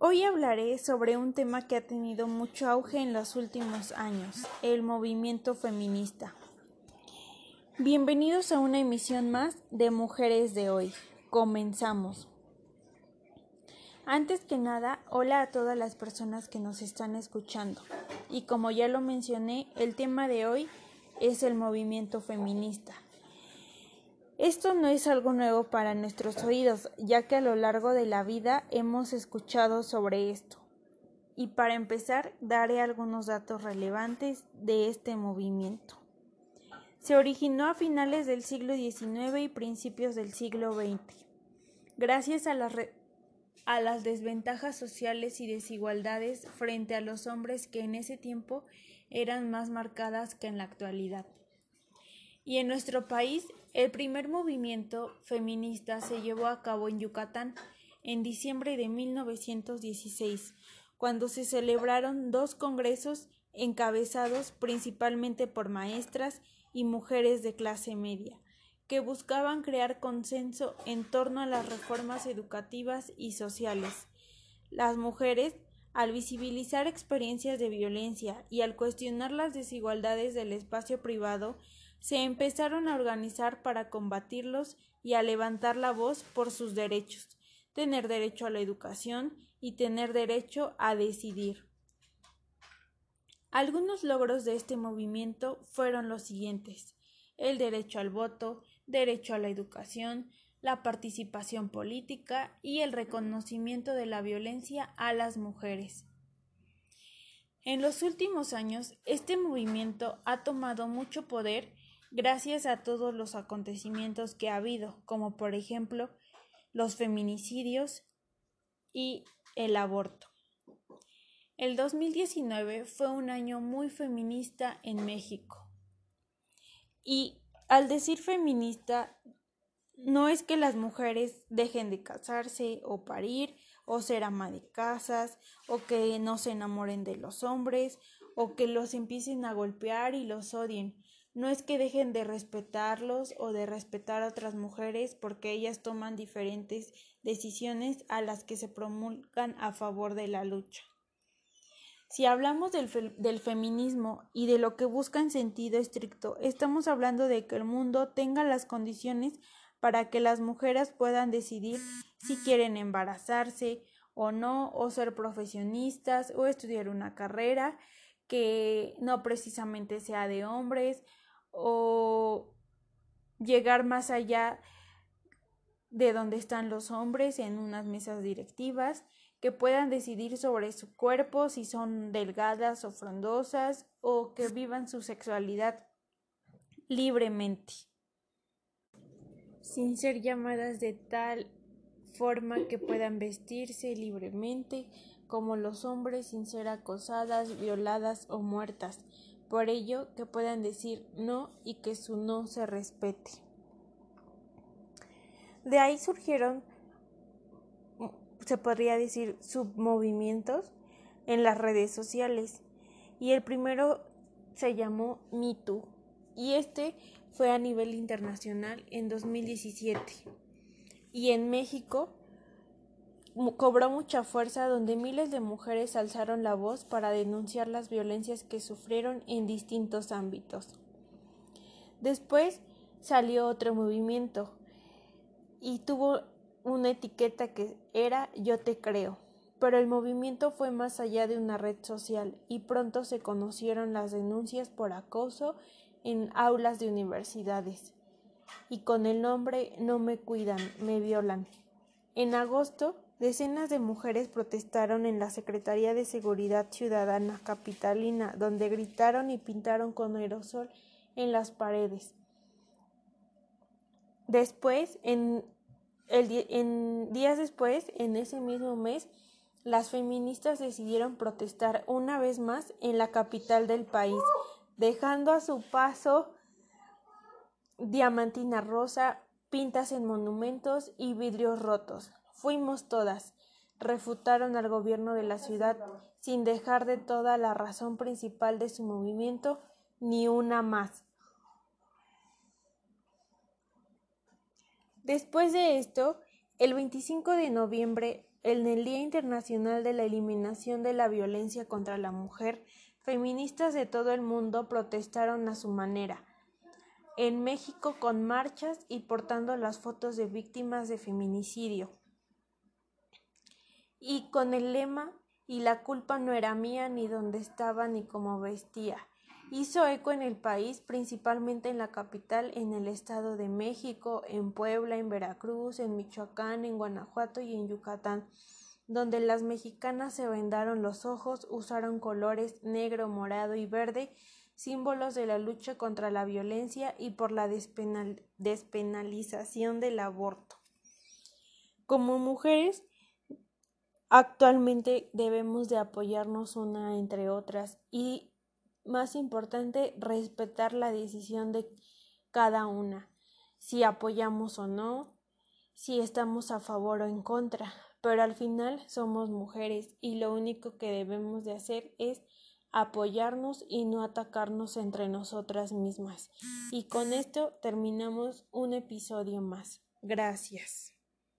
Hoy hablaré sobre un tema que ha tenido mucho auge en los últimos años, el movimiento feminista. Bienvenidos a una emisión más de Mujeres de hoy. Comenzamos. Antes que nada, hola a todas las personas que nos están escuchando. Y como ya lo mencioné, el tema de hoy es el movimiento feminista. Esto no es algo nuevo para nuestros oídos, ya que a lo largo de la vida hemos escuchado sobre esto. Y para empezar, daré algunos datos relevantes de este movimiento. Se originó a finales del siglo XIX y principios del siglo XX, gracias a las, desventajas sociales y desigualdades frente a los hombres que en ese tiempo eran más marcadas que en la actualidad. Y en nuestro país, el primer movimiento feminista se llevó a cabo en Yucatán en diciembre de 1916, cuando se celebraron dos congresos encabezados principalmente por maestras y mujeres de clase media, que buscaban crear consenso en torno a las reformas educativas y sociales. Las mujeres, al visibilizar experiencias de violencia y al cuestionar las desigualdades del espacio privado, se empezaron a organizar para combatirlos y a levantar la voz por sus derechos, tener derecho a la educación y tener derecho a decidir. Algunos logros de este movimiento fueron los siguientes el derecho al voto, derecho a la educación, la participación política y el reconocimiento de la violencia a las mujeres. En los últimos años, este movimiento ha tomado mucho poder gracias a todos los acontecimientos que ha habido, como por ejemplo los feminicidios y el aborto. El 2019 fue un año muy feminista en México. Y al decir feminista, no es que las mujeres dejen de casarse o parir o ser ama de casas o que no se enamoren de los hombres o que los empiecen a golpear y los odien no es que dejen de respetarlos o de respetar a otras mujeres porque ellas toman diferentes decisiones a las que se promulgan a favor de la lucha. Si hablamos del, del, feminismo y de lo que busca en sentido estricto, estamos hablando de que el mundo tenga las condiciones para que las mujeres puedan decidir si quieren embarazarse o no, o ser profesionistas, o estudiar una carrera que no precisamente sea de hombres, o llegar más allá de donde están los hombres en unas mesas directivas, que puedan decidir sobre su cuerpo, si son delgadas o frondosas, o que vivan su sexualidad libremente, sin ser llamadas de tal forma que puedan vestirse libremente como los hombres sin ser acosadas, violadas o muertas, por ello que puedan decir no y que su no se respete. De ahí surgieron, se podría decir, submovimientos en las redes sociales. Y el primero se llamó MeToo y este fue a nivel internacional en 2017 y en México cobró mucha fuerza donde miles de mujeres alzaron la voz para denunciar las violencias que sufrieron en distintos ámbitos. Después salió otro movimiento y tuvo una etiqueta que era Yo te creo, pero el movimiento fue más allá de una red social y pronto se conocieron las denuncias por acoso en aulas de universidades y con el nombre No me cuidan, me violan. En agosto Decenas de mujeres protestaron en la Secretaría de Seguridad Ciudadana capitalina, donde gritaron y pintaron con aerosol en las paredes. Después, en, en días después, en ese mismo mes, las feministas decidieron protestar una vez más en la capital del país, dejando a su paso diamantina rosa, pintas en monumentos y vidrios rotos. Fuimos todas. Refutaron al gobierno de la ciudad sin dejar de toda la razón principal de su movimiento ni una más. Después de esto, El 25 de noviembre, en el Día Internacional de la Eliminación de la Violencia contra la Mujer, feministas de todo el mundo protestaron a su manera. En México con marchas y portando las fotos de víctimas de feminicidio. Y con el lema y la culpa no era mía ni dónde estaba ni cómo vestía. Hizo eco en el país, principalmente en la capital, en el Estado de México, en Puebla, en Veracruz, en Michoacán, en Guanajuato y en Yucatán, donde las mexicanas se vendaron los ojos, usaron colores negro, morado y verde, símbolos de la lucha contra la violencia y por la despenalización del aborto. Como mujeres, Actualmente debemos de apoyarnos una entre otras y, más importante, respetar la decisión de cada una, si apoyamos o no, si estamos a favor o en contra, pero al final somos mujeres y lo único que debemos de hacer es apoyarnos y no atacarnos entre nosotras mismas. Y con esto terminamos un episodio más. Gracias.